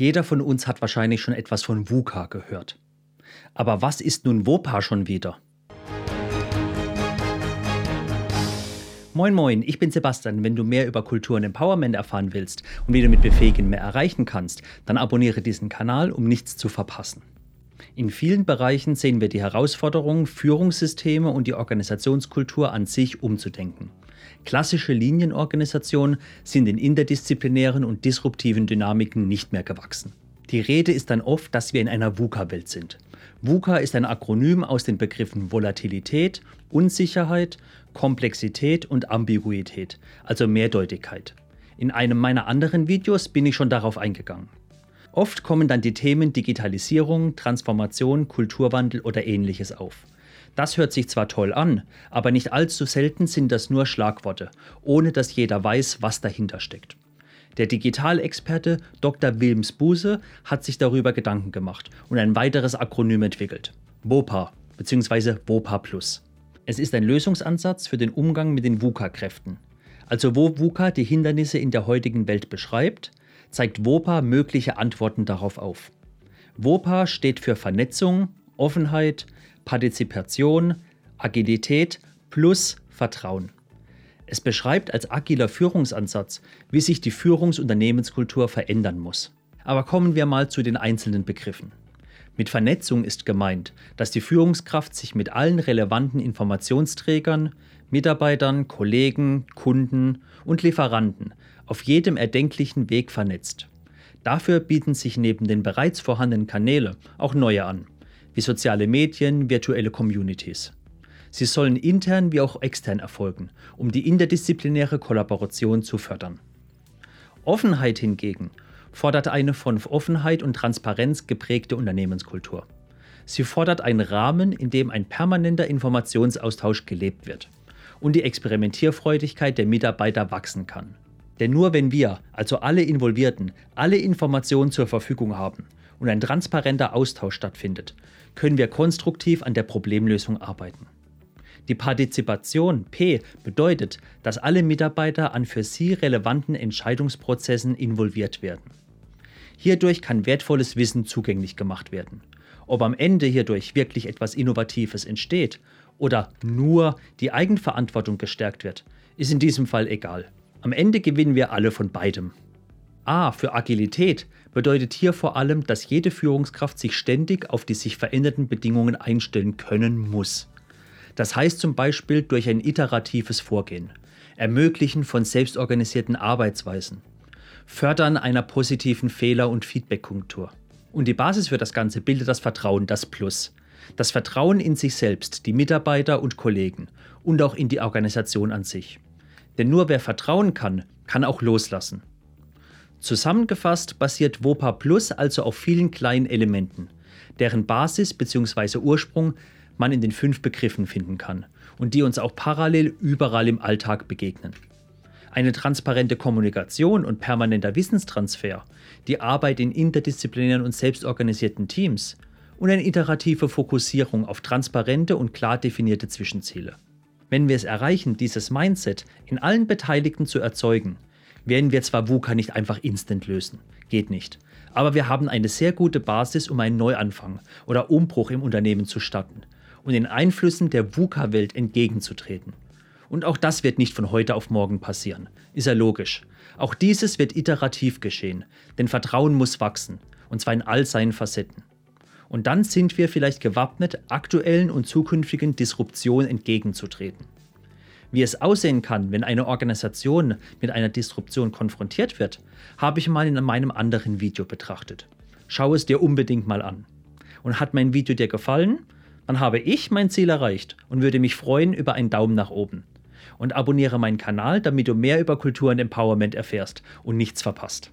Jeder von uns hat wahrscheinlich schon etwas von VUCA gehört. Aber was ist nun WOPA schon wieder? Moin Moin, ich bin Sebastian. Wenn du mehr über Kultur und Empowerment erfahren willst und wie du mit Befähigen mehr erreichen kannst, dann abonniere diesen Kanal, um nichts zu verpassen. In vielen Bereichen sehen wir die Herausforderung, Führungssysteme und die Organisationskultur an sich umzudenken. Klassische Linienorganisationen sind in interdisziplinären und disruptiven Dynamiken nicht mehr gewachsen. Die Rede ist dann oft, dass wir in einer VUCA-Welt sind. VUCA ist ein Akronym aus den Begriffen Volatilität, Unsicherheit, Komplexität und Ambiguität, also Mehrdeutigkeit. In einem meiner anderen Videos bin ich schon darauf eingegangen. Oft kommen dann die Themen Digitalisierung, Transformation, Kulturwandel oder ähnliches auf. Das hört sich zwar toll an, aber nicht allzu selten sind das nur Schlagworte, ohne dass jeder weiß, was dahinter steckt. Der Digitalexperte Dr. Wilms Buse hat sich darüber Gedanken gemacht und ein weiteres Akronym entwickelt. WOPA bzw. WOPA Plus. Es ist ein Lösungsansatz für den Umgang mit den VUCA-Kräften. Also wo VUCA die Hindernisse in der heutigen Welt beschreibt, zeigt WOPA mögliche Antworten darauf auf. WOPA steht für Vernetzung, Offenheit, Partizipation, Agilität plus Vertrauen. Es beschreibt als agiler Führungsansatz, wie sich die Führungsunternehmenskultur verändern muss. Aber kommen wir mal zu den einzelnen Begriffen. Mit Vernetzung ist gemeint, dass die Führungskraft sich mit allen relevanten Informationsträgern, Mitarbeitern, Kollegen, Kunden und Lieferanten auf jedem erdenklichen Weg vernetzt. Dafür bieten sich neben den bereits vorhandenen Kanäle auch neue an, wie soziale Medien, virtuelle Communities. Sie sollen intern wie auch extern erfolgen, um die interdisziplinäre Kollaboration zu fördern. Offenheit hingegen fordert eine von Offenheit und Transparenz geprägte Unternehmenskultur. Sie fordert einen Rahmen, in dem ein permanenter Informationsaustausch gelebt wird und die Experimentierfreudigkeit der Mitarbeiter wachsen kann. Denn nur wenn wir, also alle Involvierten, alle Informationen zur Verfügung haben und ein transparenter Austausch stattfindet, können wir konstruktiv an der Problemlösung arbeiten. Die Partizipation P bedeutet, dass alle Mitarbeiter an für sie relevanten Entscheidungsprozessen involviert werden. Hierdurch kann wertvolles Wissen zugänglich gemacht werden. Ob am Ende hierdurch wirklich etwas Innovatives entsteht oder nur die Eigenverantwortung gestärkt wird, ist in diesem Fall egal. Am Ende gewinnen wir alle von beidem. A für Agilität bedeutet hier vor allem, dass jede Führungskraft sich ständig auf die sich veränderten Bedingungen einstellen können muss. Das heißt zum Beispiel durch ein iteratives Vorgehen, Ermöglichen von selbstorganisierten Arbeitsweisen, Fördern einer positiven Fehler- und Feedback-Kultur. Und die Basis für das Ganze bildet das Vertrauen, das Plus. Das Vertrauen in sich selbst, die Mitarbeiter und Kollegen und auch in die Organisation an sich. Denn nur wer vertrauen kann, kann auch loslassen. Zusammengefasst basiert WOPA Plus also auf vielen kleinen Elementen, deren Basis bzw. Ursprung man in den fünf Begriffen finden kann und die uns auch parallel überall im Alltag begegnen. Eine transparente Kommunikation und permanenter Wissenstransfer, die Arbeit in interdisziplinären und selbstorganisierten Teams und eine iterative Fokussierung auf transparente und klar definierte Zwischenziele. Wenn wir es erreichen, dieses Mindset in allen Beteiligten zu erzeugen, werden wir zwar VUCA nicht einfach instant lösen, geht nicht, aber wir haben eine sehr gute Basis, um einen Neuanfang oder Umbruch im Unternehmen zu starten und den Einflüssen der VUCA-Welt entgegenzutreten. Und auch das wird nicht von heute auf morgen passieren. Ist ja logisch. Auch dieses wird iterativ geschehen, denn Vertrauen muss wachsen, und zwar in all seinen Facetten. Und dann sind wir vielleicht gewappnet, aktuellen und zukünftigen Disruptionen entgegenzutreten. Wie es aussehen kann, wenn eine Organisation mit einer Disruption konfrontiert wird, habe ich mal in meinem anderen Video betrachtet. Schau es dir unbedingt mal an. Und hat mein Video dir gefallen? dann habe ich mein Ziel erreicht und würde mich freuen über einen Daumen nach oben. Und abonniere meinen Kanal, damit du mehr über Kultur und Empowerment erfährst und nichts verpasst.